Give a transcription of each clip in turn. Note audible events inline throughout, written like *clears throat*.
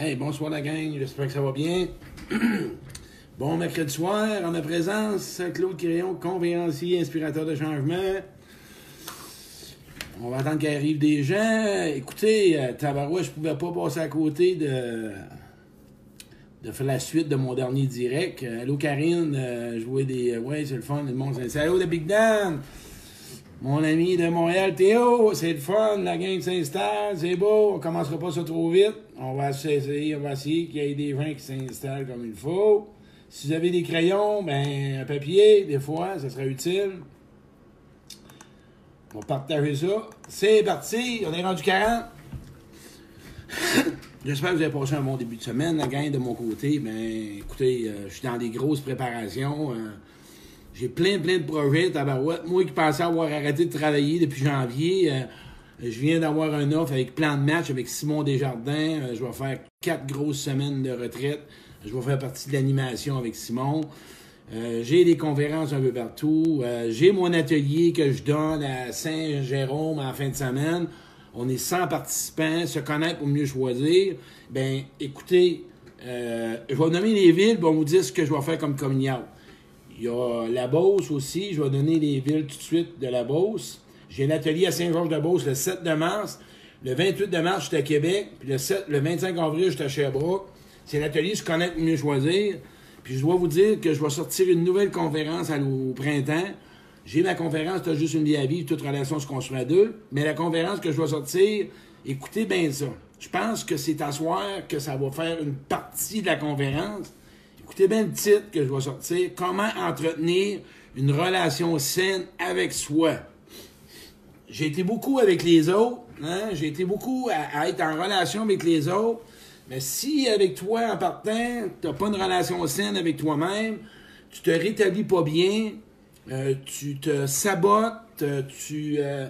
Hey, bonsoir la gang, j'espère que ça va bien. *clears throat* bon mercredi soir, en ma présence, Claude Crayon, conférencier, inspirateur de changement. On va attendre qu'il arrive des gens. Écoutez, euh, Tabarouette, je pouvais pas passer à côté de, faire la suite de mon dernier direct. Euh, allô Karine, euh, jouer des. ouais, c'est le fun, le monde. Allô de Big Dan! Mon ami de Montréal, Théo, c'est le fun, la gang s'installe, c'est beau, on commencera pas ça trop vite. On va essayer, on va essayer qu'il y ait des gens qui s'installent comme il faut. Si vous avez des crayons, ben un papier, des fois, ça serait utile. On va partager ça. C'est parti, on est rendu 40. *coughs* J'espère que vous avez passé un bon début de semaine. La gang de mon côté, ben écoutez, euh, je suis dans des grosses préparations. euh, j'ai plein, plein de projets, tabarouette. Moi qui pensais avoir arrêté de travailler depuis janvier, euh, je viens d'avoir un offre avec plan de match avec Simon Desjardins. Euh, je vais faire quatre grosses semaines de retraite. Je vais faire partie de l'animation avec Simon. Euh, j'ai des conférences un peu partout. Euh, j'ai mon atelier que je donne à Saint-Jérôme en fin de semaine. On est 100 participants, se connaître pour mieux choisir. Ben, écoutez, euh, je vais nommer les villes, on vous dire ce que je vais faire comme communion. Il y a la Beauce aussi. Je vais donner les villes tout de suite de la Beauce. J'ai un atelier à Saint-Georges-de-Beauce le 7 de mars. Le 28 de mars, j'étais à Québec. Puis le, 7, le 25 avril, j'étais à Sherbrooke. C'est l'atelier Se connaître mieux choisir. Puis je dois vous dire que je vais sortir une nouvelle conférence au printemps. J'ai ma conférence, t'as juste une vie à vivre, toute relation se construit à deux. Mais la conférence que je vais sortir, écoutez bien ça. Je pense que c'est à soir que ça va faire une partie de la conférence. Écoutez bien le titre que je vais sortir. Comment entretenir une relation saine avec soi? J'ai été beaucoup avec les autres. Hein? J'ai été beaucoup à, être en relation avec les autres. Mais si avec toi, en partant, tu pas une relation saine avec toi-même, tu te rétablis pas bien, euh, tu te sabotes, euh, tu euh,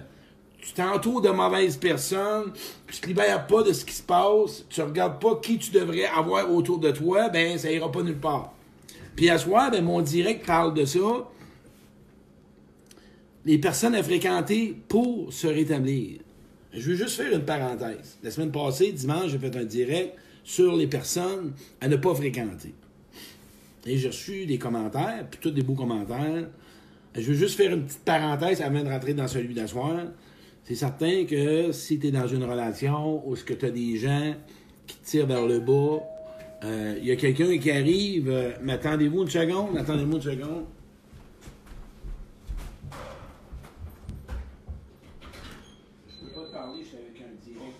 tu t'entoures de mauvaises personnes, tu te libères pas de ce qui se passe, tu regardes pas qui tu devrais avoir autour de toi, ben ça ira pas nulle part. Puis à soir, ben, mon direct parle de ça. Les personnes à fréquenter pour se rétablir. Je veux juste faire une parenthèse. La semaine passée, dimanche, j'ai fait un direct sur les personnes à ne pas fréquenter. Et j'ai reçu des commentaires, puis tous des beaux commentaires. Je veux juste faire une petite parenthèse avant de rentrer dans celui d'asseoir. C'est certain que si tu es dans une relation où ce que tu as des gens qui te tirent vers le bas, euh, il y a quelqu'un qui arrive, euh, mais attendez-vous une seconde, attendez-moi une seconde. Je peux pas te parler, je suis avec un direct.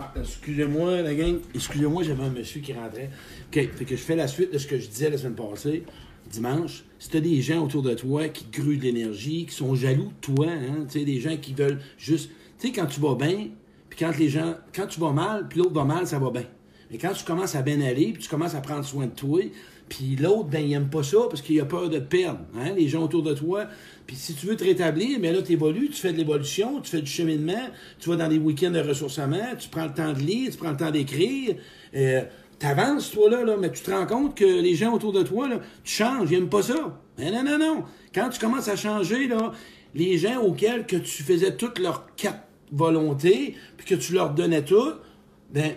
Ah, excusez-moi, la gang. Excusez-moi, j'avais un monsieur qui rentrait. OK, fait que je fais la suite de ce que je disais la semaine passée, dimanche. Si t'as des gens autour de toi qui gruent de l'énergie, qui sont jaloux de toi, hein, tu sais, des gens qui veulent juste... Tu sais, quand tu vas bien, puis quand les gens... Quand tu vas mal, puis l'autre va mal, ça va bien. Mais quand tu commences à bien aller, puis tu commences à prendre soin de toi, puis l'autre, ben, il aime pas ça parce qu'il a peur de te perdre, hein, les gens autour de toi. Puis si tu veux te rétablir, mais là, tu évolues, tu fais de l'évolution, tu fais du cheminement, tu vas dans des week-ends de ressourcement, tu prends le temps de lire, tu prends le temps d'écrire. Euh, T'avances, toi, là, là, mais tu te rends compte que les gens autour de toi, là, tu changes, ils n'aiment pas ça. Non, non, non. Quand tu commences à changer, là, les gens auxquels que tu faisais toutes leurs quatre volontés, puis que tu leur donnais tout, ben,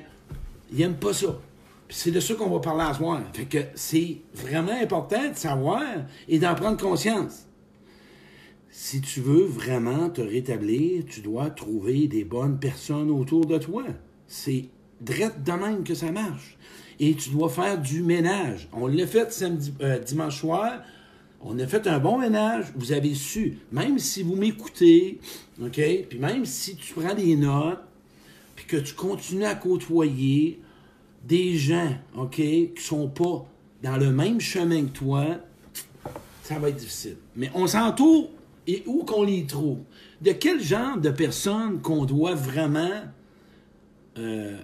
ils n'aiment pas ça. C'est de ça qu'on va parler à soir. Fait que c'est vraiment important de savoir et d'en prendre conscience. Si tu veux vraiment te rétablir, tu dois trouver des bonnes personnes autour de toi. C'est drette de même que ça marche. Et tu dois faire du ménage. On l'a fait samedi, euh, dimanche soir. On a fait un bon ménage. Vous avez su, même si vous m'écoutez, OK, puis même si tu prends des notes, puis que tu continues à côtoyer des gens, OK, qui sont pas dans le même chemin que toi, ça va être difficile. Mais on s'entoure et où qu'on les trouve. De quel genre de personnes qu'on doit vraiment euh,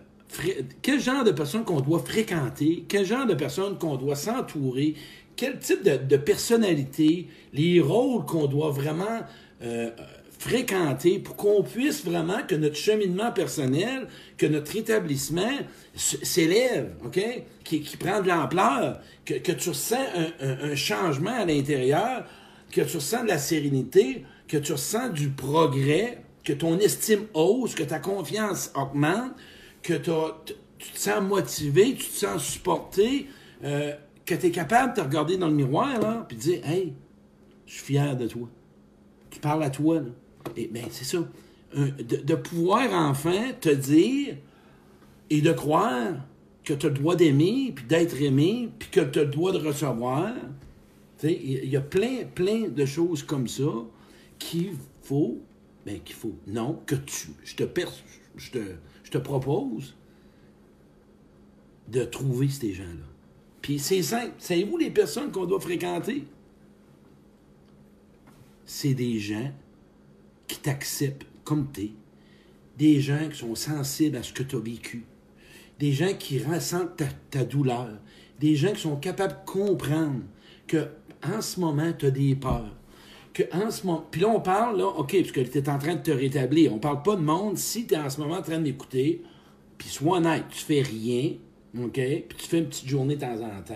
quel genre de personnes qu'on doit fréquenter, quel genre de personnes qu'on doit s'entourer, quel type de, de personnalité, les rôles qu'on doit vraiment euh, fréquenter pour qu'on puisse vraiment que notre cheminement personnel, que notre établissement s'élève, OK? Qui, qui prend de l'ampleur, que, que tu ressens un changement à l'intérieur, que tu ressens de la sérénité, que tu ressens du progrès, que ton estime hausse, que ta confiance augmente, que tu te sens motivé, tu te sens supporté, euh, que tu es capable de te regarder dans le miroir, là, puis de dire Hey, je suis fier de toi. Tu parles à toi, là. Et bien, c'est ça. de, pouvoir enfin te dire et de croire que tu as le droit d'aimer, puis d'être aimé, puis que tu as le droit de recevoir. Il y a plein, plein de choses comme ça qu'il faut, ben qu'il faut, non, que tu, je te, je propose de trouver ces gens-là. Puis c'est simple. Savez-vous les personnes qu'on doit fréquenter? C'est des gens qui t'acceptent comme tu es. Des gens qui sont sensibles à ce que tu as vécu. Des gens qui ressentent ta, douleur. Des gens qui sont capables de comprendre que en ce moment, tu as des peurs. Que en ce moment. Puis là, on parle, là, OK, parce que tu es en train de te rétablir. On parle pas de monde si tu es en ce moment en train d'écouter, puis sois honnête, tu fais rien, OK? Puis tu fais une petite journée de temps en temps.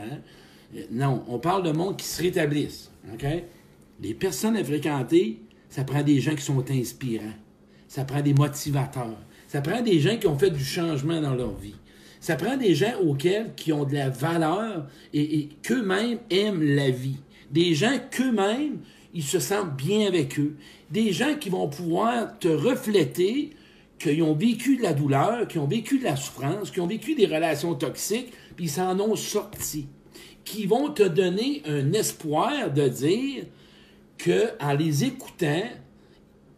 Euh, non, on parle de monde qui se rétablissent. OK? Les personnes à fréquenter, ça prend des gens qui sont inspirants. Ça prend des motivateurs. Ça prend des gens qui ont fait du changement dans leur vie. Ça prend des gens auxquels qui ont de la valeur et, et qu'eux-mêmes aiment la vie. Des gens qu'eux-mêmes, ils se sentent bien avec eux. Des gens qui vont pouvoir te refléter qui ont vécu de la douleur, qui ont vécu de la souffrance, qui ont vécu des relations toxiques, puis ils s'en ont sorti. Qui vont te donner un espoir de dire que, en les écoutant,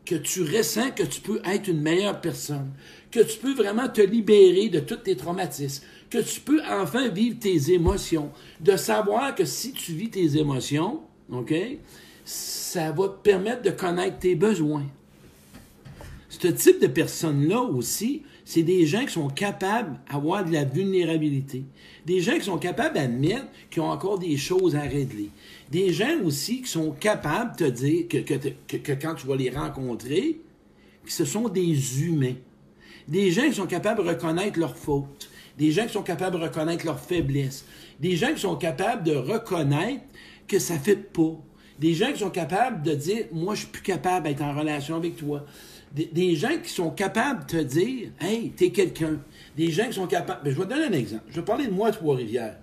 que tu ressens que tu peux être une meilleure personne, que tu peux vraiment te libérer de tous tes traumatismes, que tu peux enfin vivre tes émotions, de savoir que si tu vis tes émotions, OK, ça va te permettre de connaître tes besoins. Ce type de personnes-là aussi, c'est des gens qui sont capables d'avoir de la vulnérabilité. Des gens qui sont capables d'admettre qu'ils ont encore des choses à régler. Des gens aussi qui sont capables de te dire que, quand tu vas les rencontrer, que ce sont des humains. Des gens qui sont capables de reconnaître leurs fautes. Des gens qui sont capables de reconnaître leurs faiblesses. Des gens qui sont capables de reconnaître que ça fait pas. Des gens qui sont capables de dire, moi, je suis plus capable d'être en relation avec toi des, gens qui sont capables de te dire Hey, t'es quelqu'un. Des gens qui sont capables. Ben, je vais te donner un exemple. Je vais parler de moi, Trois-Rivières.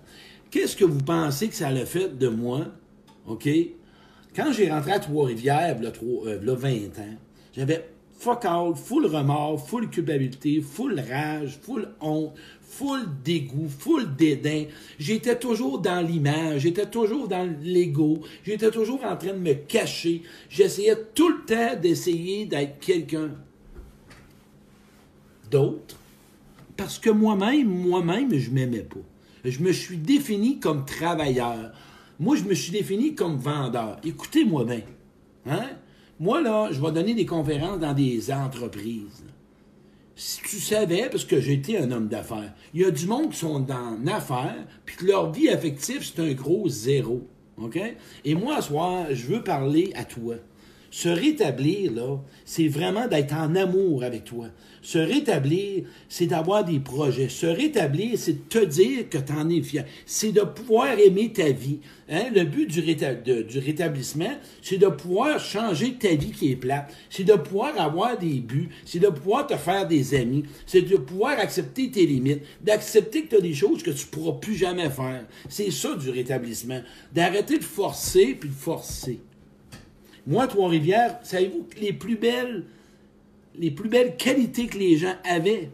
Qu'est-ce que vous pensez que ça a fait de moi? OK? Quand j'ai rentré à Trois-Rivières, il y a 20 ans, j'avais fuck all, full remords, full culpabilité, full rage, full honte, full dégoût, full dédain. J'étais toujours dans l'image, j'étais toujours dans l'ego, j'étais toujours en train de me cacher. J'essayais tout le temps d'essayer d'être quelqu'un d'autre. Parce que moi-même, moi-même, je m'aimais pas. Je me suis défini comme travailleur. Moi, je me suis défini comme vendeur. Écoutez-moi bien. Hein? Moi, là, je vais donner des conférences dans des entreprises si tu savais, parce que été un homme d'affaires, il y a du monde qui sont dans l'affaire, puis que leur vie affective, c'est un gros zéro. Et moi, ce soir, je veux parler à toi. Se rétablir, là, c'est vraiment d'être en amour avec toi. Se rétablir, c'est d'avoir des projets. Se rétablir, c'est de te dire que tu en es fier. C'est de pouvoir aimer ta vie. Hein? Le but du, du rétablissement, c'est de pouvoir changer ta vie qui est plate. C'est de pouvoir avoir des buts. C'est de pouvoir te faire des amis. C'est de pouvoir accepter tes limites. D'accepter que tu as des choses que tu pourras plus jamais faire. C'est ça du rétablissement. D'arrêter de forcer puis de forcer. Moi, Trois-Rivières, savez-vous que les plus belles, les plus belles qualités que les gens avaient,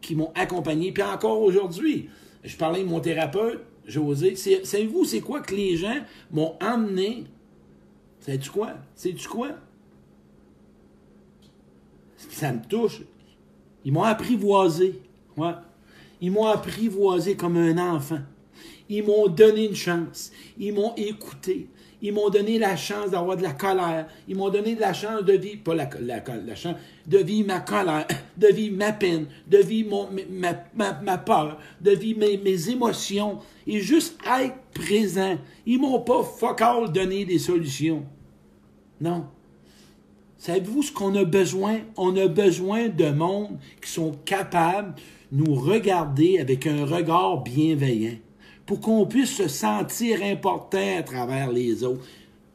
qui m'ont accompagné, puis encore aujourd'hui, je parlais de mon thérapeute, José, savez-vous c'est quoi que les gens m'ont emmené? Sais-tu quoi? Sais-tu quoi? Ça me touche. Ils m'ont apprivoisé. Ouais. Ils m'ont apprivoisé comme un enfant. Ils m'ont donné une chance. Ils m'ont écouté. Ils m'ont donné la chance d'avoir de la colère. Ils m'ont donné la chance de vivre, pas la, la, chance, de vivre ma colère, *laughs* de vivre ma peine, de vivre ma, peur, de vivre mes, émotions et juste être présent. Ils m'ont pas fuck all donné des solutions. Non. Savez-vous ce qu'on a besoin? On a besoin de monde qui sont capables de nous regarder avec un regard bienveillant pour qu'on puisse se sentir important à travers les autres.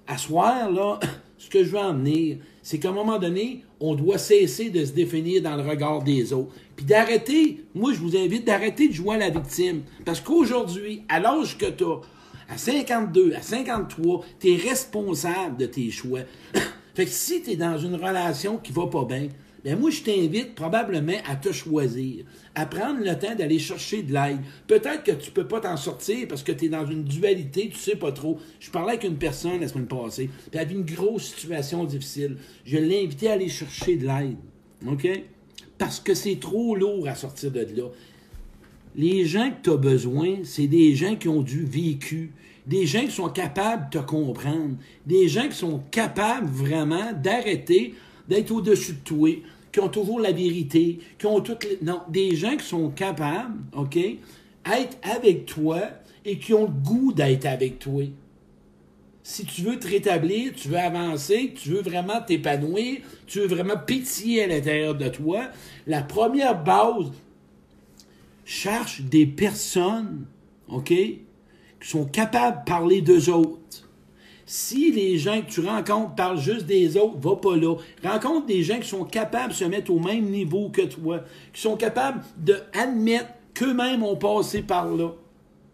À soir, là, *coughs* ce que je veux en venir, c'est qu'à un moment donné, on doit cesser de se définir dans le regard des autres. Puis d'arrêter, moi je vous invite d'arrêter de jouer à la victime. Parce qu'aujourd'hui, à l'âge que tu as, à 52, à 53, tu es responsable de tes choix. *coughs* fait que si tu es dans une relation qui va pas bien, ben moi, je t'invite probablement à te choisir, à prendre le temps d'aller chercher de l'aide. Peut-être que tu peux pas t'en sortir parce que tu es dans une dualité, tu sais pas trop. Je parlais avec une personne la semaine passée, puis elle avait une grosse situation difficile. Je l'ai invité à aller chercher de l'aide. OK? Parce que c'est trop lourd à sortir de là. Les gens que tu as besoin, c'est des gens qui ont du vécu, des gens qui sont capables de te comprendre, des gens qui sont capables vraiment d'arrêter d'être au-dessus de toi, qui ont toujours la vérité, qui ont toutes les... Non, des gens qui sont capables, OK, être avec toi et qui ont le goût d'être avec toi. Si tu veux te rétablir, tu veux avancer, tu veux vraiment t'épanouir, tu veux vraiment pétiller à l'intérieur de toi, la première base, cherche des personnes, OK, qui sont capables de parler d'eux autres. Si les gens que tu rencontres parlent juste des autres, va pas là. Rencontre des gens qui sont capables de se mettre au même niveau que toi, qui sont capables d'admettre qu'eux-mêmes ont passé par là.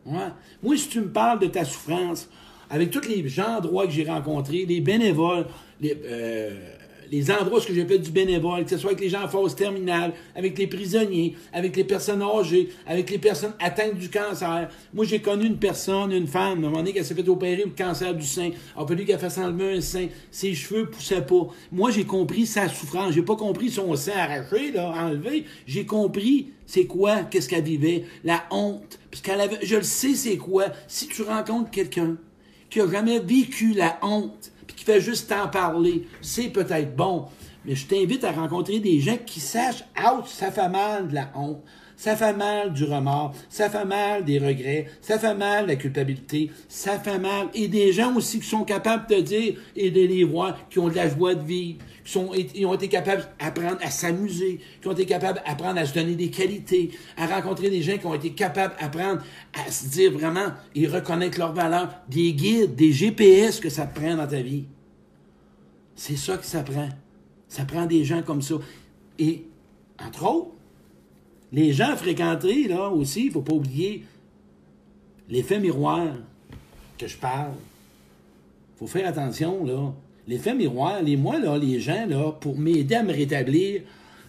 Moi, si tu me parles de ta souffrance, avec tous les gens droits que j'ai rencontrés, les bénévoles, les, euh, les endroits où j'ai fait du bénévole, que ce soit avec les gens en phase terminale, avec les prisonniers, avec les personnes âgées, avec les personnes atteintes du cancer. Moi, j'ai connu une personne, une femme, à un moment donné, qui s'est fait opérer le cancer du sein. Il a fallu qu'elle fasse enlever un sein. Ses cheveux poussaient pas. Moi, j'ai compris sa souffrance. J'ai pas compris son sein arraché, là, enlevé. J'ai compris c'est quoi, qu'est-ce qu'elle vivait, la honte. Parce qu'elle avait, je le sais c'est quoi. Si tu rencontres quelqu'un qui a jamais vécu la honte, juste t'en parler, c'est peut-être bon. Mais je t'invite à rencontrer des gens qui sachent, out, ça fait mal de la honte, ça fait mal du remords, ça fait mal des regrets, ça fait mal de la culpabilité, ça fait mal. Et des gens aussi qui sont capables de te dire et de les voir, qui ont de la joie de vivre, qui ont été capables d'apprendre à s'amuser, qui ont été capables d'apprendre à se donner des qualités, à rencontrer des gens qui ont été capables d'apprendre à se dire vraiment et reconnaître leurs valeurs, des guides, des GPS que ça te prend dans ta vie. C'est ça que ça prend. Ça prend des gens comme ça. Et, entre autres, les gens fréquentés, là, aussi, il ne faut pas oublier l'effet miroir que je parle. Il faut faire attention, là. L'effet miroir, les moi, là, les gens, là, pour m'aider à me rétablir,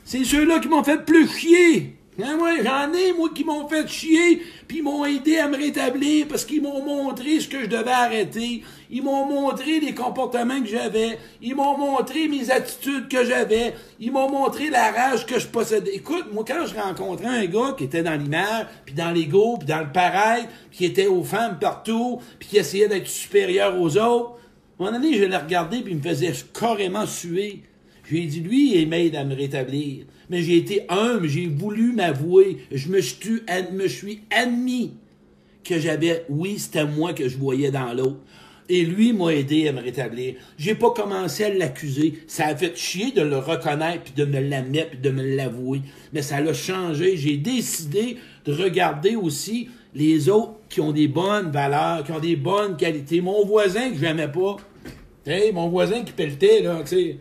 c'est ceux-là qui m'ont fait plus chier. Hein, j'en ai, moi, qui m'ont fait chier, puis m'ont aidé à me rétablir parce qu'ils m'ont montré ce que je devais arrêter. Ils m'ont montré les comportements que j'avais. Ils m'ont montré mes attitudes que j'avais. Ils m'ont montré la rage que je possédais. Écoute, moi, quand je rencontrais un gars qui était dans l'image, puis dans l'ego, puis dans le pareil, puis qui était aux femmes partout, puis qui essayait d'être supérieur aux autres, à un moment je l'ai regardé, puis il me faisait carrément suer. Je lui ai dit, lui, il m'aide à me rétablir mais j'ai été humble, j'ai voulu m'avouer, je me suis, admis que j'avais, oui, c'était moi que je voyais dans l'autre. Et lui m'a aidé à me rétablir. J'ai pas commencé à l'accuser. Ça a fait chier de le reconnaître, puis de me l'admettre, puis de me l'avouer. Mais ça l'a changé. J'ai décidé de regarder aussi les autres qui ont des bonnes valeurs, qui ont des bonnes qualités. Mon voisin que j'aimais pas. Hey, mon voisin qui pelletait, là, tu sais.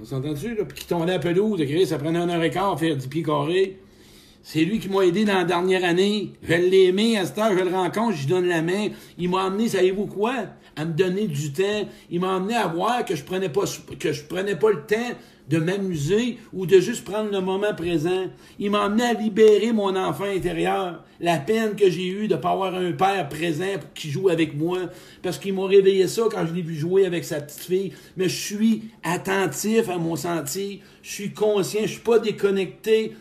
On s'entend-tu, là? Puis qui tombait à pelouse, ça prenait un heure et quart à faire 10 pieds carrés. C'est lui qui m'a aidé dans la dernière année. Je l'ai aimé à ce temps, je le rencontre, je lui donne la main. Il m'a amené, savez-vous quoi? À me donner du temps. Il m'a amené à voir que je prenais pas, prenais pas le temps de m'amuser ou de juste prendre le moment présent. Il m'a amené à libérer mon enfant intérieur. La peine que j'ai eue de ne pas avoir un père présent qui joue avec moi. Parce qu'il m'a réveillé ça quand je l'ai vu jouer avec sa petite fille. Mais je suis attentif à mon senti. Je suis conscient. Je suis pas déconnecté.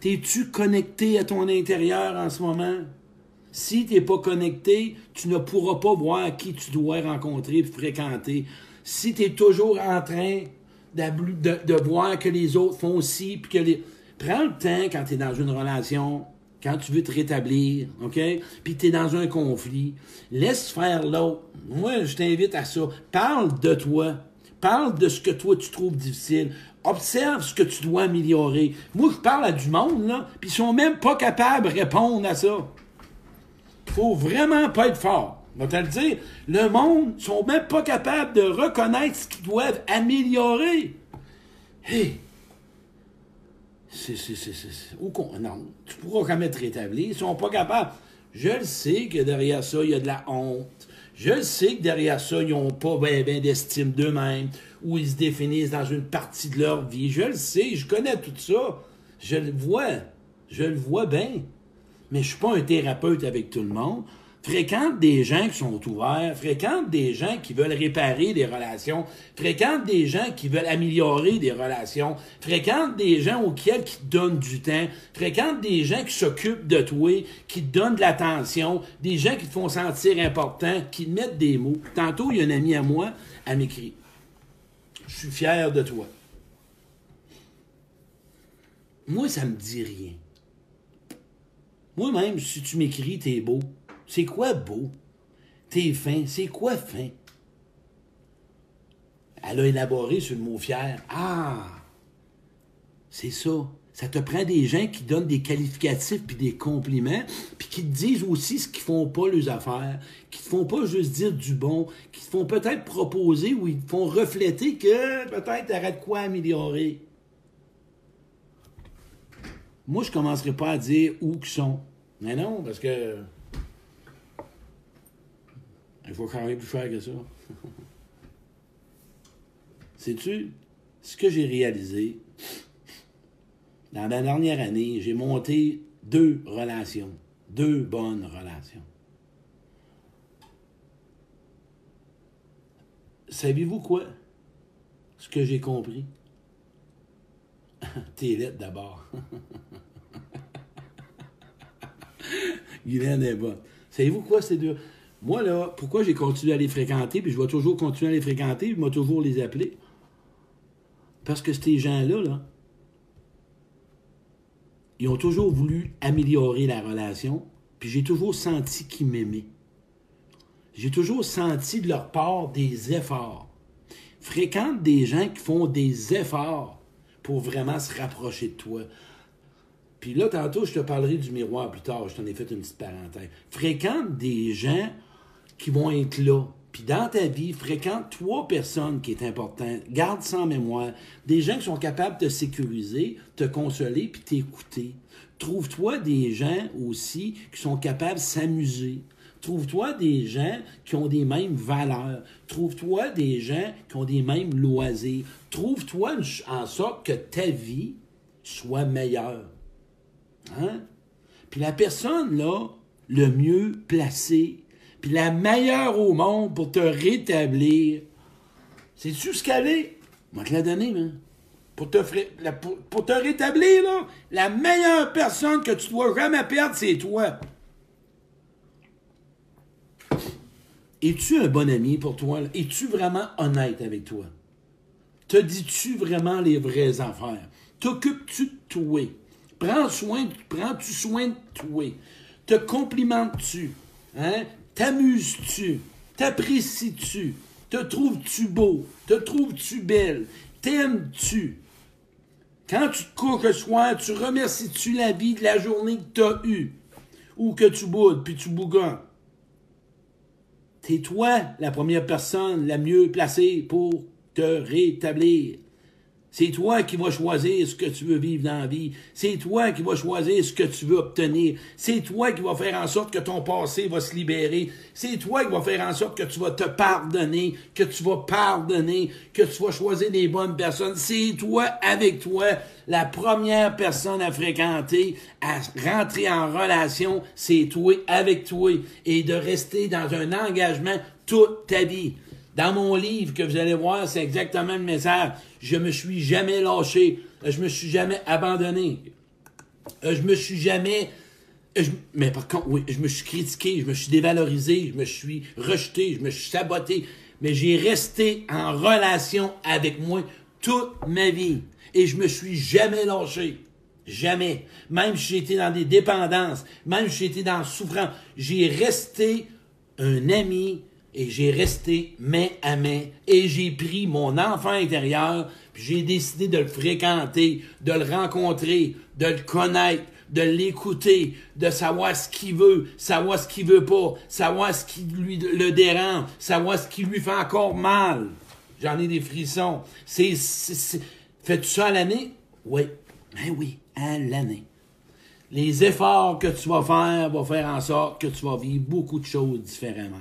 T'es-tu connecté à ton intérieur en ce moment? Si tu n'es pas connecté, tu ne pourras pas voir qui tu dois rencontrer et fréquenter. Si tu es toujours en train de, voir que les autres font aussi, puis que les... Prends le temps quand tu es dans une relation, quand tu veux te rétablir, OK? Puis tu es dans un conflit. Laisse faire l'autre. Moi, je t'invite à ça. Parle de toi. Parle de ce que toi tu trouves difficile. Observe ce que tu dois améliorer. Moi, je parle à du monde, là, puis ils sont même pas capables de répondre à ça. Faut vraiment pas être fort. Va te le dire. Le monde sont même pas capables de reconnaître ce qu'ils doivent améliorer. Hé! C'est, c'est, c'est, c'est, non, tu pourras jamais te rétablir. Ils sont pas capables. Je le sais que derrière ça, il y a de la honte. Je le sais que derrière ça, ils n'ont pas ben, ben d'estime d'eux-mêmes, ou ils se définissent dans une partie de leur vie. Je le sais, je connais tout ça. Je le vois. Je le vois bien. Mais je suis pas un thérapeute avec tout le monde. Fréquente des gens qui sont ouverts, fréquente des gens qui veulent réparer des relations, fréquente des gens qui veulent améliorer des relations, fréquente des gens auxquels qui te donnent du temps, fréquente des gens qui s'occupent de toi, qui te donnent de l'attention, des gens qui te font sentir important, qui te mettent des mots. Tantôt, il y a un ami à moi, elle m'écrit Je suis fier de toi. Moi, ça me dit rien. Moi-même, si tu m'écris, t'es beau. C'est quoi beau? T'es fin. C'est quoi fin? Elle a élaboré sur le mot fier. Ah! C'est ça. Ça te prend des gens qui donnent des qualificatifs puis des compliments, puis qui te disent aussi ce qu'ils font pas leurs affaires, qui te font pas juste dire du bon, qui te font peut-être proposer ou ils te font refléter que peut-être t'aurais de quoi améliorer. Moi, je commencerai pas à dire où qu'ils sont. Mais non, parce que. Il faut quand même plus cher que ça. *laughs* Sais-tu, ce que j'ai réalisé, dans la dernière année, j'ai monté deux relations. Deux bonnes relations. Savez-vous quoi? Ce que j'ai compris? *laughs* T'es lettre d'abord. *laughs* Guylaine est bonne. Savez-vous quoi, ces deux? Moi, là, pourquoi j'ai continué à les fréquenter, puis je vais toujours continuer à les fréquenter, puis je vais toujours les appeler? Parce que ces gens-là, là, ils ont toujours voulu améliorer la relation, puis j'ai toujours senti qu'ils m'aimaient. J'ai toujours senti de leur part des efforts. Fréquente des gens qui font des efforts pour vraiment se rapprocher de toi. Puis là, tantôt, je te parlerai du miroir plus tard. Je t'en ai fait une petite parenthèse. Fréquente des gens qui vont être là. Puis dans ta vie, fréquente trois personnes qui est important. Garde en mémoire. Des gens qui sont capables de te sécuriser, te consoler, puis t'écouter. Trouve-toi des gens aussi qui sont capables de s'amuser. Trouve-toi des gens qui ont des mêmes valeurs. Trouve-toi des gens qui ont des mêmes loisirs. Trouve-toi en sorte que ta vie soit meilleure. Hein? Puis la personne, là, le mieux placée, puis la meilleure au monde pour te rétablir, sais-tu ce qu'elle est? Moi, te la donner. Pour te, pour, pour te rétablir, là, la meilleure personne que tu dois jamais perdre, c'est toi. Es-tu un bon ami pour toi? Es-tu vraiment honnête avec toi? Te dis-tu vraiment les vraies affaires? T'occupes-tu de toi? Prends-tu soin de toi? Te complimentes-tu? Hein? T'amuses-tu? T'apprécies-tu? Te trouves-tu beau? Te trouves-tu belle? T'aimes-tu? Quand tu te couches le soir, tu remercies-tu la vie de la journée que tu as eue? Ou que tu boudes, puis tu bougonnes? T'es toi la première personne la mieux placée pour te rétablir. C'est toi qui vas choisir ce que tu veux vivre dans la vie. C'est toi qui vas choisir ce que tu veux obtenir. C'est toi qui vas faire en sorte que ton passé va se libérer. C'est toi qui vas faire en sorte que tu vas te pardonner, que tu vas pardonner, que tu vas choisir des bonnes personnes. C'est toi avec toi la première personne à fréquenter, à rentrer en relation. C'est toi avec toi et de rester dans un engagement toute ta vie. Dans mon livre que vous allez voir, c'est exactement le message. Je me suis jamais lâché. Je me suis jamais abandonné. Euh, Je me suis jamais. euh, Mais par contre, oui, je me suis critiqué, je me suis dévalorisé, je me suis rejeté, je me suis saboté. Mais j'ai resté en relation avec moi toute ma vie. Et je me suis jamais lâché. Jamais. Même si j'étais dans des dépendances, même si j'étais dans la souffrance, j'ai resté un ami et j'ai resté main à main et j'ai pris mon enfant intérieur puis j'ai décidé de le fréquenter, de le rencontrer, de le connaître, de l'écouter, de savoir ce qu'il veut, savoir ce qu'il veut pas, savoir ce qui lui le dérange, savoir ce qui lui fait encore mal. J'en ai des frissons. C'est, Fais-tu ça à l'année? Oui. Ben oui, à l'année. Les efforts que tu vas faire vont faire en sorte que tu vas vivre beaucoup de choses différemment.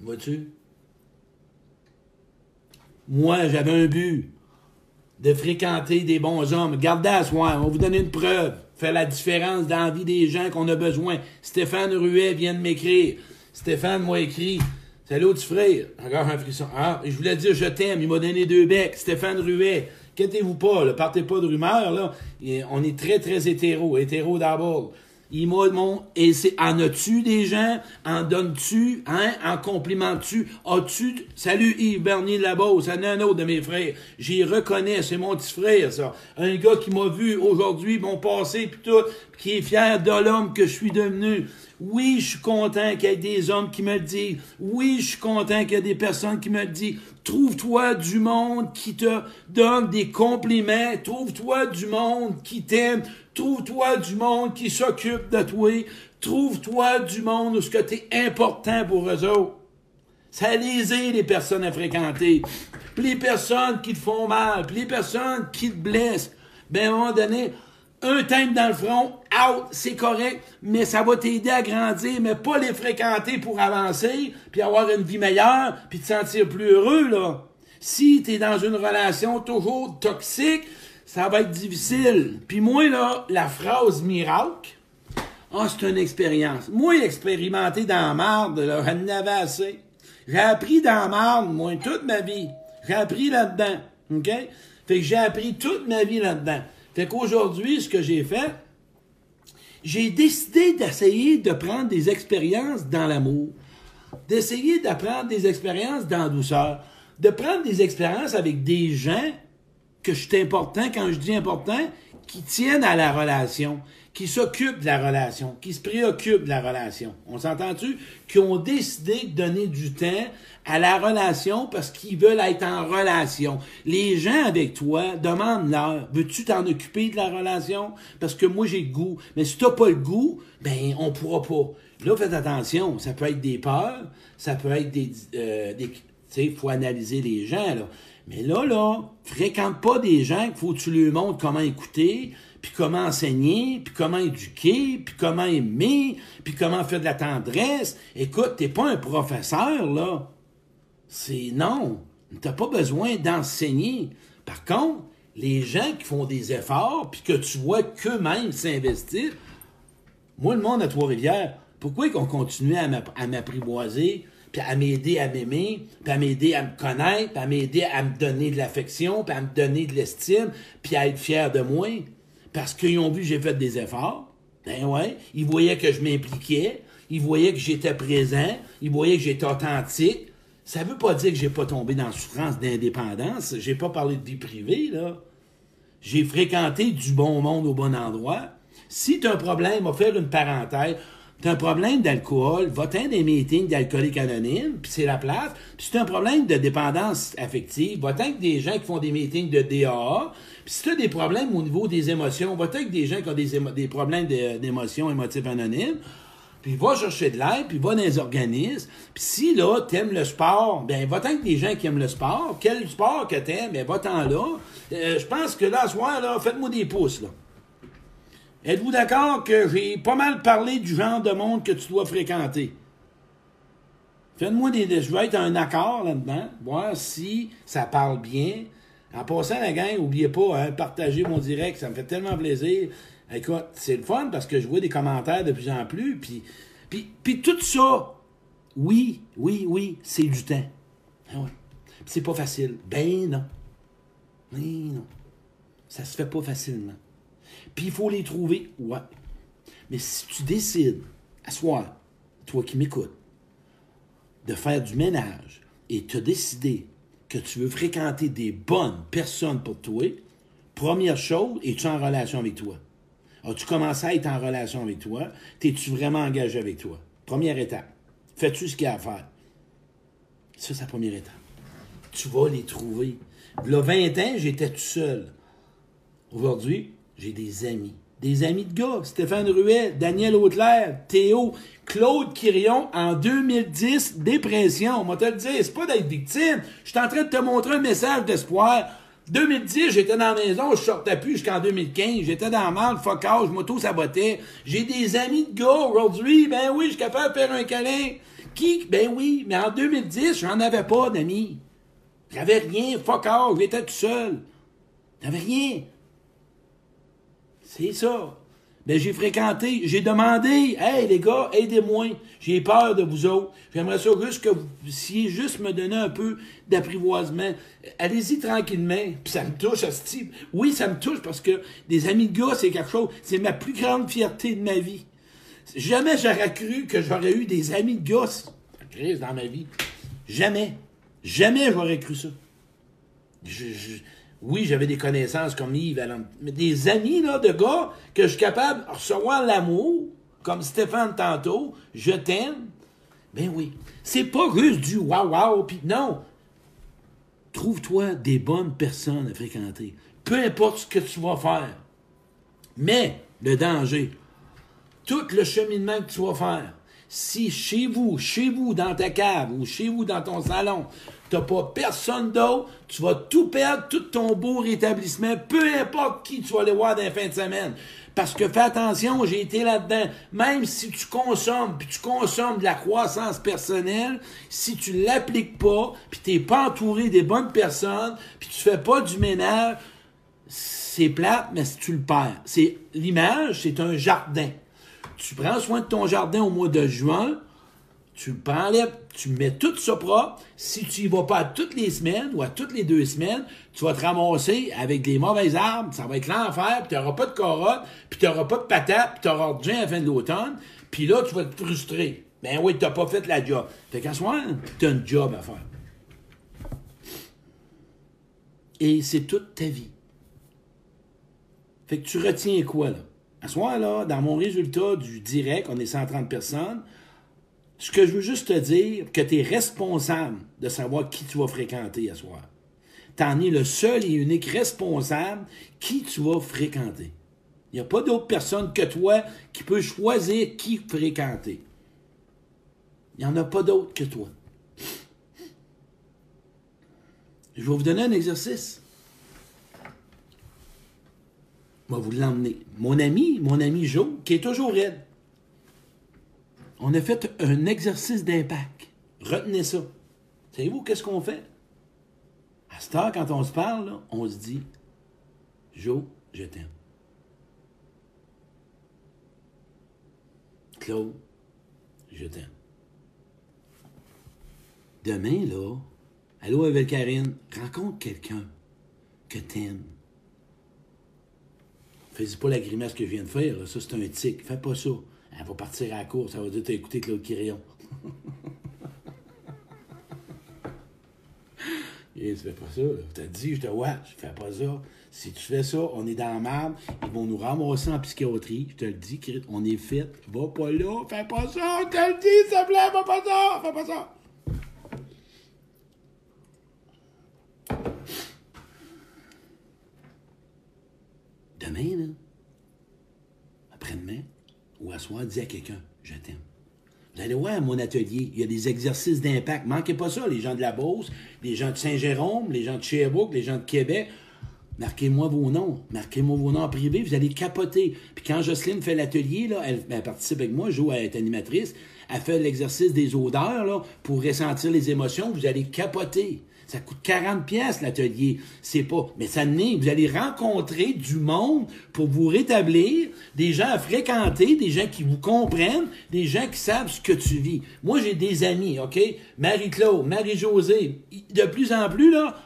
Vois-tu? Moi, j'avais un but de fréquenter des bons hommes. Gardez à soi, on va vous donner une preuve. Fait la différence dans la vie des gens qu'on a besoin. Stéphane Ruet vient de m'écrire. Stéphane m'a écrit Salut petit frère. Encore un frisson. Ah, je voulais dire je t'aime. Il m'a donné deux becs. Stéphane Ruet. Inquiétez-vous pas, partez pas de rumeurs. Là. on est très, très hétéro. Hétéro d'abord. Il mon et c'est en as-tu des gens, en donnes-tu, hein, en complimentes-tu, as-tu salut Yves Bernier de la Beauce, c'est un autre de mes frères. J'y reconnais, c'est mon petit frère ça. Un gars qui m'a vu aujourd'hui mon passé puis tout, qui est fier de l'homme que je suis devenu. Oui, je suis content qu'il y ait des hommes qui me disent. Oui, je suis content qu'il y ait des personnes qui me disent. Trouve-toi du monde qui te donne des compliments. Trouve-toi du monde qui t'aime. Trouve-toi du monde qui s'occupe de toi. Trouve-toi du monde où ce que t'es important pour eux autres. Ça les les personnes à fréquenter. Puis les personnes qui te font mal, puis les personnes qui te blessent. Ben, à un moment donné, un thème dans le front, out, c'est correct, mais ça va t'aider à grandir, mais pas les fréquenter pour avancer, puis avoir une vie meilleure, puis te sentir plus heureux, là. Si tu es dans une relation toujours toxique, ça va être difficile. Puis moi, là, la phrase miracle, ah, c'est une expérience. Moi, expérimenté dans la marde, là, j'en avais assez. J'ai appris dans la marde, moi, toute ma vie. J'ai appris là-dedans. OK? Fait que j'ai appris toute ma vie là-dedans. Fait qu'aujourd'hui, ce que j'ai fait, j'ai décidé d'essayer de prendre des expériences dans l'amour, d'essayer d'apprendre des expériences dans la douceur, de prendre des expériences avec des gens que je suis important, quand je dis important, qui tiennent à la relation, qui s'occupent de la relation, qui se préoccupent de la relation. On s'entend-tu? Qui ont décidé de donner du temps à la relation parce qu'ils veulent être en relation. Les gens avec toi demandent-leur, veux-tu t'en occuper de la relation? Parce que moi, j'ai le goût. Mais si t'as pas le goût, ben, on pourra pas. Là, faites attention. Ça peut être des peurs, ça peut être des, euh, des tu sais, il faut analyser les gens, là. Mais là, là, fréquente pas des gens qu'il faut que tu lui montres comment écouter, puis comment enseigner, puis comment éduquer, puis comment aimer, puis comment faire de la tendresse. Écoute, t'es pas un professeur, là. C'est non. T'as pas besoin d'enseigner. Par contre, les gens qui font des efforts, puis que tu vois qu'eux-mêmes s'investir, moi, le monde à Trois-Rivières, pourquoi qu'on continue à m'apprivoiser, puis à m'aider à m'aimer, puis à m'aider à me connaître, puis à m'aider à me donner de l'affection, puis à me donner de l'estime, puis à être fier de moi? Parce qu'ils ont vu que j'ai fait des efforts. Ben ouais. Ils voyaient que je m'impliquais. Ils voyaient que j'étais présent. Ils voyaient que j'étais authentique. Ça veut pas dire que j'ai pas tombé dans la souffrance d'indépendance. J'ai pas parlé de vie privée, là. J'ai fréquenté du bon monde au bon endroit. Si tu un problème, va faire une parenthèse. Tu as un problème d'alcool, va-t'en des meetings d'alcooliques anonymes, puis c'est la place. Puis si tu as un problème de dépendance affective, va-t'en avec des gens qui font des meetings de DAA. Puis si tu as des problèmes au niveau des émotions, va-t'en avec des gens qui ont des, des problèmes d'émotions émotives anonymes. Puis va chercher de l'aide, puis va dans les organismes. Puis si là, t'aimes le sport, ben va-t'en avec des gens qui aiment le sport. Quel sport que t'aimes, ben va-t'en là. Euh, je pense que là, ce soir, là, faites-moi des pouces, là. Êtes-vous d'accord que j'ai pas mal parlé du genre de monde que tu dois fréquenter? Faites-moi des. Je vais être un accord là-dedans, voir si ça parle bien. En passant la gang, n'oubliez pas, hein, partager mon direct, ça me fait tellement plaisir. Écoute, c'est le fun parce que je vois des commentaires de plus en plus, puis, puis, puis tout ça, oui, oui, oui, c'est du temps. Ah ouais. c'est pas facile. Ben non. Oui, non. Ça se fait pas facilement. Puis il faut les trouver, ouais. Mais si tu décides, à soir, toi qui m'écoutes, de faire du ménage et te décider que tu veux fréquenter des bonnes personnes pour toi, première chose, es-tu en relation avec toi? As-tu commencé à être en relation avec toi? T'es-tu vraiment engagé avec toi? Première étape. Fais-tu ce qu'il y a à faire? Ça, c'est la première étape. Tu vas les trouver. Le 20 ans, j'étais tout seul Aujourd'hui, j'ai des amis. Des amis de gars. Stéphane Ruet, Daniel Auclair, Théo, Claude Quirion, en 2010, dépression. On m'a te le dire, c'est pas d'être victime. Je suis en train de te montrer un message d'espoir. 2010, j'étais dans la maison, je sortais plus jusqu'en 2015. J'étais dans la merde, fuck out, je m'auto-sabotais. J'ai des amis de gars aujourd'hui. Ben oui, je suis capable de faire un câlin. Qui? Ben oui, mais en 2010, j'en avais pas d'amis. J'avais rien, fuck out, j'étais tout seul. J'avais rien. C'est ça. Ben, j'ai fréquenté, j'ai demandé, hey les gars, aidez-moi, j'ai peur de vous autres. J'aimerais ça juste que vous puissiez juste me donner un peu d'apprivoisement. Allez-y tranquillement. Puis ça me touche à ce type. Oui, ça me touche parce que des amis de gars, c'est quelque chose, c'est ma plus grande fierté de ma vie. Jamais j'aurais cru que j'aurais eu des amis de gosses dans ma vie. Jamais. Jamais j'aurais cru ça. Oui, j'avais des connaissances comme Yves, mais des amis de gars que je suis capable de recevoir l'amour, comme Stéphane tantôt, je t'aime. Ben oui. C'est pas juste du waouh waouh, puis non. Trouve-toi des bonnes personnes à fréquenter. Peu importe ce que tu vas faire. Mais le danger, tout le cheminement que tu vas faire, si chez vous, chez vous, dans ta cave ou chez vous, dans ton salon, t'as pas personne d'autre, tu vas tout perdre, tout ton beau rétablissement, peu importe qui tu vas aller voir dans la fin de semaine. Parce que fais attention, j'ai été là-dedans. Même si tu consommes, puis tu consommes de la croissance personnelle, si tu l'appliques pas, puis t'es pas entouré des bonnes personnes, puis tu fais pas du ménage, c'est plate, mais si tu le perds. C'est l'image, c'est un jardin tu prends soin de ton jardin au mois de juin, tu le tu mets tout ça propre. Si tu y vas pas toutes les semaines ou à toutes les deux semaines, tu vas te ramasser avec des mauvaises arbres, ça va être l'enfer, puis tu n'auras pas de carottes, puis tu n'auras pas de patates, puis tu auras rien à la fin de l'automne, puis là, tu vas te frustrer. Ben oui, tu n'as pas fait la job. Fait ce moment, tu as un job à faire. Et c'est toute ta vie. Fait que tu retiens quoi, là? À ce moment-là, dans mon résultat du direct, on est 130 personnes. Ce que je veux juste te dire, que tu es responsable de savoir qui tu vas fréquenter à soir. Tu en es le seul et unique responsable qui tu vas fréquenter. Il n'y a pas d'autre personne que toi qui peut choisir qui fréquenter. Il n'y en a pas d'autre que toi. Je vais vous donner un exercice va vous l'emmener. Mon ami, mon ami Joe, qui est toujours raide, on a fait un exercice d'impact. Retenez ça. Savez-vous qu'est-ce qu'on fait? À cette heure, quand on se parle, on se dit Joe, je t'aime. Claude, je t'aime. Demain, là, allô avec Karine, rencontre quelqu'un que t'aimes Fais pas la grimace que je viens de faire, ça c'est un tic. Fais pas ça. Elle va partir à la course, ça va dire t'as écouté Claude Quirion. *laughs* Et tu fais pas ça. T'as dit, je te watch, fais pas ça. Si tu fais ça, on est dans la merde, ils vont nous ramasser en psychiatrie. Je te le dis, on est fait. Va pas là, fais pas ça, je te le dis, s'il te plaît, va pas ça, fais pas ça. demain, après-demain, ou à soir, dis à quelqu'un, je t'aime. Vous allez voir mon atelier, il y a des exercices d'impact. Manquez pas ça, les gens de la Beauce, les gens de Saint-Jérôme, les gens de Sherbrooke, les gens de Québec. Marquez-moi vos noms. Marquez-moi vos noms en privé, vous allez capoter. Puis quand Jocelyne fait l'atelier, là, elle, elle, participe avec moi, joue à être animatrice, elle fait l'exercice des odeurs là, pour ressentir les émotions, vous allez capoter. Ça coûte 40 pièces l'atelier. C'est pas, mais ça n'est, vous allez rencontrer du monde pour vous rétablir, des gens à fréquenter, des gens qui vous comprennent, des gens qui savent ce que tu vis. Moi, j'ai des amis, OK? Marie-Claude, Marie-Josée, de plus en plus, là,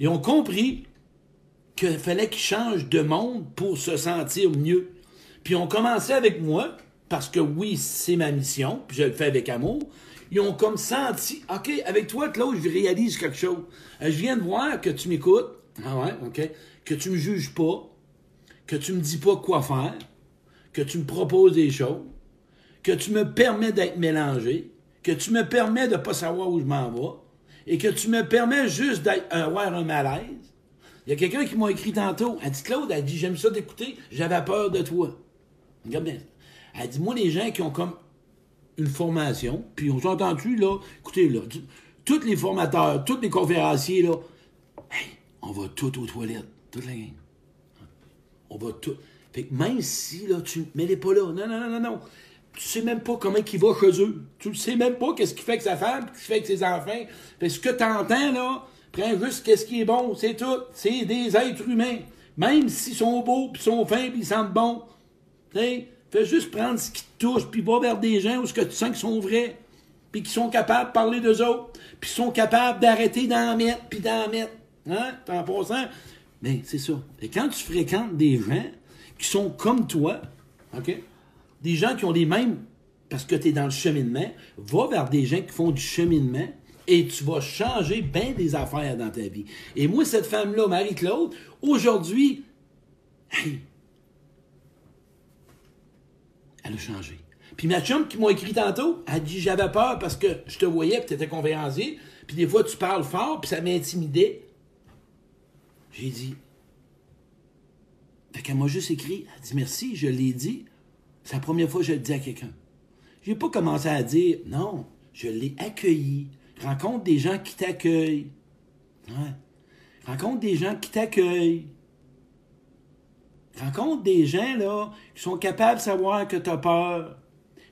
ils ont compris qu'il fallait qu'ils changent de monde pour se sentir mieux. Puis ils ont commencé avec moi, parce que oui, c'est ma mission, puis je le fais avec amour ils ont comme senti, OK, avec toi, Claude, je réalise quelque chose. Euh, je viens de voir que tu m'écoutes. Ah ouais, OK. Que tu me juges pas. Que tu me dis pas quoi faire. Que tu me proposes des choses. Que tu me permets d'être mélangé. Que tu me permets de pas savoir où je m'en vais. Et que tu me permets juste d'avoir un malaise. Il y a quelqu'un qui m'a écrit tantôt. Elle dit Claude, elle dit J'aime ça d'écouter, j'avais peur de toi. Regarde bien. Elle dit Moi, les gens qui ont comme une formation, puis on s'est entendu, là, écoutez, là, tous les formateurs, tous les conférenciers, là, hey, on va tout aux toilettes, toute la gang. On va tout. Fait que même si, là, tu mets les pas là, non, non, non, non, non. Tu sais même pas comment il va chez eux. Tu ne sais même pas qu'est-ce qu'il fait avec sa femme, qu'est-ce qu'il fait avec ses enfants. Fait que ce que tu entends, là, prends juste qu'est-ce qui est bon, c'est tout. C'est des êtres humains. Même s'ils sont beaux, puis sont fins, puis ils sentent bon. Juste prendre ce qui te touche, puis va vers des gens où ce que tu sens qu'ils sont vrais, puis qui sont capables de parler d'eux autres, puis sont capables d'arrêter d'en mettre, puis d'en mettre. Hein? En passant, mais c'est ça. Et quand tu fréquentes des gens qui sont comme toi, OK? Des gens qui ont les mêmes, parce que tu es dans le cheminement, va vers des gens qui font du cheminement et tu vas changer bien des affaires dans ta vie. Et moi, cette femme-là, Marie-Claude, aujourd'hui, hey, elle a changé. Puis ma chum qui m'a écrit tantôt, elle dit j'avais peur parce que je te voyais, puis tu étais conférencier, puis des fois tu parles fort, puis ça m'intimidait. J'ai dit. Fait qu'elle m'a juste écrit, elle dit merci, je l'ai dit. C'est la première fois que je le dis à quelqu'un. J'ai pas commencé à dire non, je l'ai accueilli. Rencontre des gens qui t'accueillent. Ouais. Rencontre des gens qui t'accueillent. Rencontre des gens là qui sont capables de savoir que tu as peur.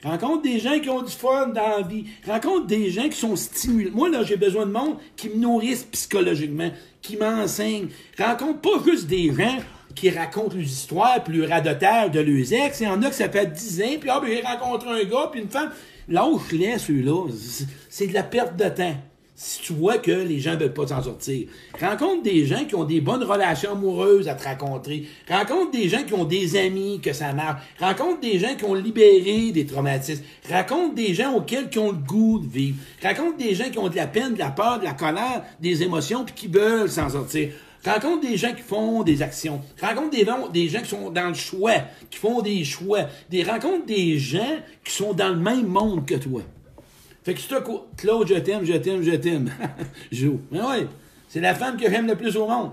Rencontre des gens qui ont du fun dans la vie. Rencontre des gens qui sont stimulés. Moi, là, j'ai besoin de monde qui me nourrissent psychologiquement, qui m'enseignent. Rencontre pas juste des gens qui racontent leurs histoires, puis le de leurs ex. Il y en a qui ça fait 10 ans, puis ah, j'ai rencontré un gars, puis une femme. Là où je laisse, ceux-là, c'est de la perte de temps si tu vois que les gens ne veulent pas s'en sortir. Rencontre des gens qui ont des bonnes relations amoureuses à te raconter. Rencontre des gens qui ont des amis, que ça marche. Rencontre des gens qui ont libéré des traumatismes. Rencontre des gens auxquels qui ont le goût de vivre. Rencontre des gens qui ont de la peine, de la peur, de la colère, des émotions, puis qui veulent s'en sortir. Rencontre des gens qui font des actions. Rencontre des, gens qui sont dans le choix, qui font des choix. Des des gens qui sont dans le même monde que toi. Fait que c'est Claude, je t'aime, je t'aime, je t'aime. *laughs* Jo. Mais oui, c'est la femme que j'aime le plus au monde.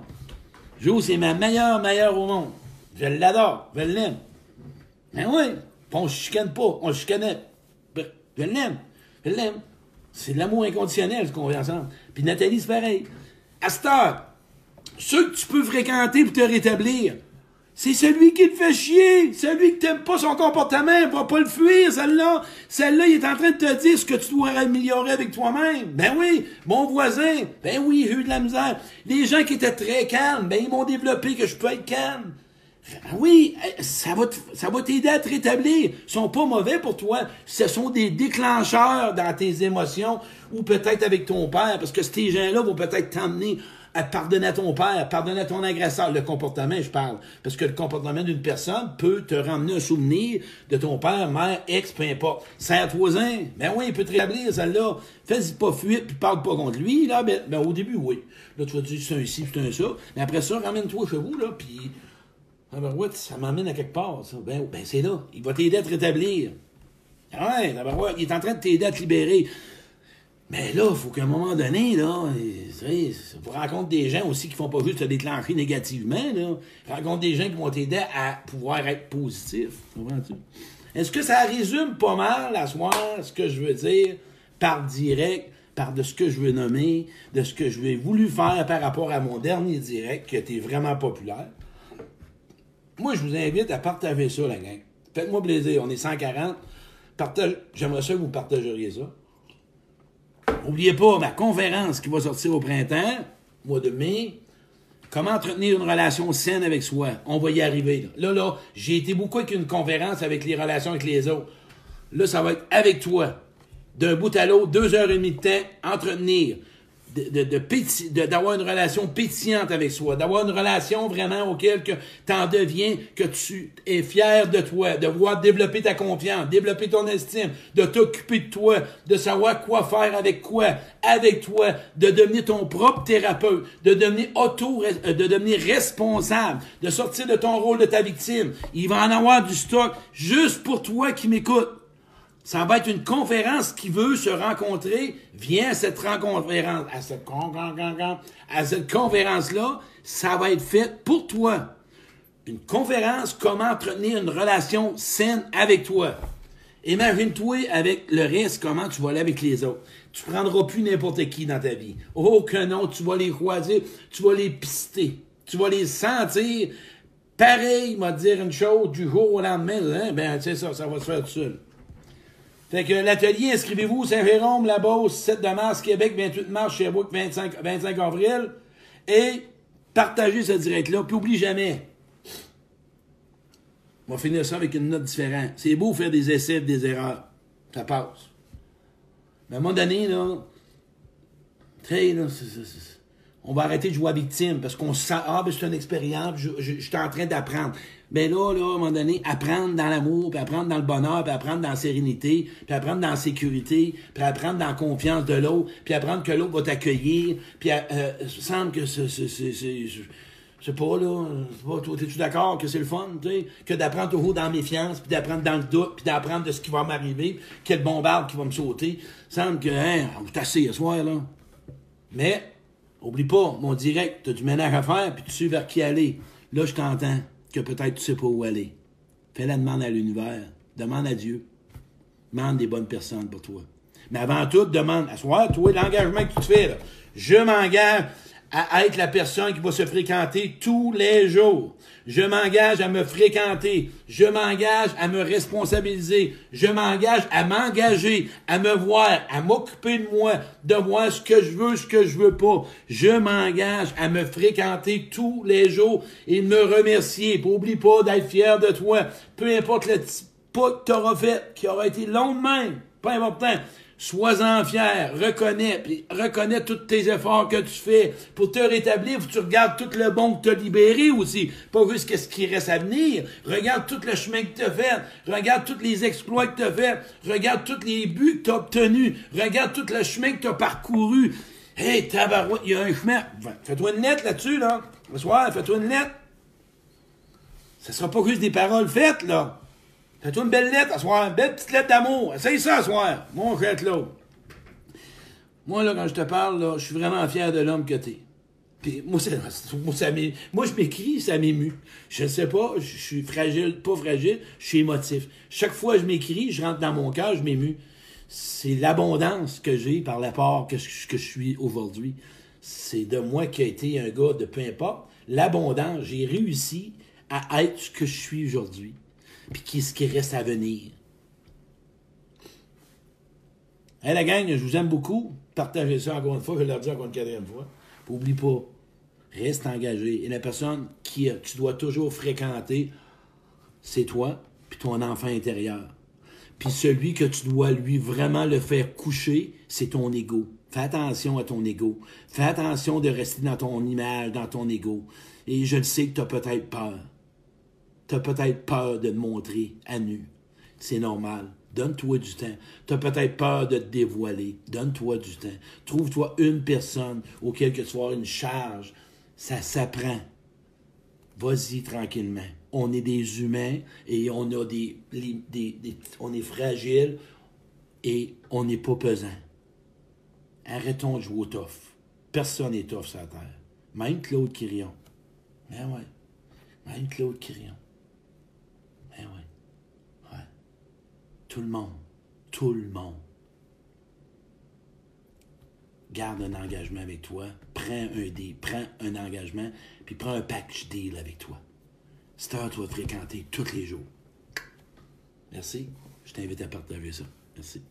Jo, c'est ma meilleure, meilleure au monde. Je l'adore, je l'aime. Mais oui, on ne chicane pas, on chicanait. Je l'aime, je l'aime. C'est de l'amour inconditionnel, ce qu'on vit ensemble. Puis Nathalie, c'est pareil. Heure, ceux que tu peux fréquenter pour te rétablir, c'est celui qui te fait chier. Celui qui t'aime pas son comportement, va pas le fuir, celle-là. Celle-là, il est en train de te dire ce que tu dois améliorer avec toi-même. Ben oui, mon voisin. Ben oui, j'ai eu de la misère. Les gens qui étaient très calmes, ben ils m'ont développé que je peux être calme. Ben oui, eh, ça va, ça va t'aider à te rétablir. Ils sont pas mauvais pour toi. Ce sont des déclencheurs dans tes émotions ou peut-être avec ton père, parce que ces gens-là vont peut-être t'emmener à pardonner à ton père, pardonner à ton agresseur. Le comportement, je parle. Parce que le comportement d'une personne peut te ramener un souvenir de ton père, mère, ex, peu importe. Serre voisin, ben oui, il peut te rétablir, celle-là. Fais-y pas fuite, puis parle pas contre lui. Là, ben, ben au début, oui. Là, tu vas dire, c'est un ci, c'est un ça. Mais après ça, ramène-toi chez vous, là, puis... Ah ben ouais, ça m'amène à quelque part, ça. Ben, ben c'est là. Il va t'aider à te rétablir. Ah ouais, ben ouais, il est en train de t'aider à te libérer. Mais là, il faut qu'à un moment donné, là, vous rencontre des gens aussi qui font pas juste se déclencher négativement, là. Rencontre des gens qui vont t'aider à pouvoir être positif. Est-ce que ça résume pas mal à soir ce que je veux dire par direct, par de ce que je veux nommer, de ce que je vais voulu faire par rapport à mon dernier direct qui était vraiment populaire? Moi, je vous invite à partager ça, la gang. Faites-moi plaisir. On est 140. Partage... J'aimerais ça que vous partageriez ça. N'oubliez pas ma conférence qui va sortir au printemps, mois de mai. Comment entretenir une relation saine avec soi? On va y arriver. Là, là, j'ai été beaucoup avec une conférence avec les relations avec les autres. Là, ça va être avec toi. D'un bout à l'autre, deux heures et demie de temps, entretenir de, d'avoir une relation pétillante avec soi, d'avoir une relation vraiment auquel que en deviens, que tu es fier de toi, de voir développer ta confiance, développer ton estime, de t'occuper de toi, de savoir quoi faire avec quoi, avec toi, de devenir ton propre thérapeute, de devenir auto, euh, de devenir responsable, de sortir de ton rôle de ta victime. Il va en avoir du stock juste pour toi qui m'écoutes. Ça va être une conférence qui veut se rencontrer. Viens à cette conférence, à cette, à cette conférence-là. Ça va être fait pour toi. Une conférence, comment entretenir une relation saine avec toi. Imagine-toi avec le reste, comment tu vas aller avec les autres. Tu prendras plus n'importe qui dans ta vie. Oh que non, tu vas les croiser, tu vas les pister, tu vas les sentir. Pareil, m'a dire une chose du jour au lendemain, hein? ben c'est ça, ça va se faire tout seul. Fait que l'atelier, inscrivez-vous, Saint-Jérôme, La Beauce, 7 de mars, Québec, 28 mars, Sherbrooke, 25, 25 avril. Et partagez ce direct-là, puis oublie jamais. On va finir ça avec une note différente. C'est beau faire des essais, des erreurs. Ça passe. Mais à un moment donné, là, là, on va arrêter de jouer à victime parce qu'on se sent, ah, ben c'est une expérience, je, je, je, suis en train d'apprendre. Mais là, là, à un moment donné, apprendre dans l'amour, puis apprendre dans le bonheur, puis apprendre dans la sérénité, puis apprendre dans la sécurité, puis apprendre dans la confiance de l'autre, puis apprendre que l'autre va t'accueillir, puis euh, semble que c'est, c'est pas là, pas, toi, t'es-tu d'accord que c'est le fun, tu sais, que d'apprendre toujours dans la méfiance, puis d'apprendre dans le doute, puis d'apprendre de ce qui va m'arriver, quel bombarde qui va me sauter? semble que, hein, on assez ce soir, là. Mais, oublie pas, mon direct, t'as du ménage à faire, puis tu sais vers qui aller. Là, je t'entends que peut-être tu sais pas où aller. Fais la demande à l'univers. Demande à Dieu. Demande des bonnes personnes pour toi. Mais avant tout, demande, à soir, toi, l'engagement que tu te fais, là. Je m'engage à être la personne qui va se fréquenter tous les jours. Je m'engage à me fréquenter. Je m'engage à me responsabiliser. Je m'engage à m'engager, à me voir, à m'occuper de moi, de voir ce que je veux, ce que je veux pas. Je m'engage à me fréquenter tous les jours et me remercier. Oublie pas d'être fier de toi. Peu importe le pas que tu auras fait, qui aura été long de même. Pas important. Sois-en fier, reconnais, reconnais tous tes efforts que tu fais pour te rétablir, tu regardes tout le bon que tu as libéré aussi, pas juste ce qui reste à venir. Regarde tout le chemin que tu as fait, regarde tous les exploits que tu as fait, regarde tous les buts que tu as obtenus, regarde tout le chemin que tu as parcouru. Hey, tabarouette, il y a un chemin. Fais-toi une lettre là-dessus, là. Le soir, fais-toi une lettre. Ce sera pas juste des paroles faites, là. Fais-toi une belle lettre à soir, une belle petite lettre d'amour. Essaye ça à soir. Mon jette là. Moi, là, quand je te parle, là, je suis vraiment fier de l'homme que t'es. Puis moi, ça, *laughs* moi, ça moi, je m'écris, ça m'émue. Je ne sais pas, je suis fragile, pas fragile, je suis émotif. Chaque fois que je m'écris, je rentre dans mon cœur, je m'émue. C'est l'abondance que j'ai par l'apport que, que je suis aujourd'hui. C'est de moi qui a été un gars de peu importe. L'abondance, j'ai réussi à être ce que je suis aujourd'hui puis qu'est-ce qui reste à venir. Hey, la gang, je vous aime beaucoup. Partagez ça encore une fois, je vais le dire encore une quatrième fois. N'oublie pas, reste engagé. Et la personne qui tu dois toujours fréquenter, c'est toi, puis ton enfant intérieur. Puis celui que tu dois lui vraiment le faire coucher, c'est ton ego. Fais attention à ton ego. Fais attention de rester dans ton image, dans ton ego. Et je le sais que tu as peut-être peur. Tu as peut-être peur de te montrer à nu. C'est normal. Donne-toi du temps. Tu as peut-être peur de te dévoiler. Donne-toi du temps. Trouve-toi une personne auquel que tu une charge. Ça s'apprend. Vas-y tranquillement. On est des humains et on a des, on est fragile et on n'est pas pesant. Arrêtons de jouer au tough. Personne n'est tough sur la terre. Même Claude Quirion. Ben ouais. Même Claude Quirion. Tout le monde. Tout le monde. Garde un engagement avec toi. Prends un deal. Prends un engagement. Puis prends un package deal avec toi. C'est à toi de fréquenter tous les jours. Merci. Je t'invite à partager ça. Merci.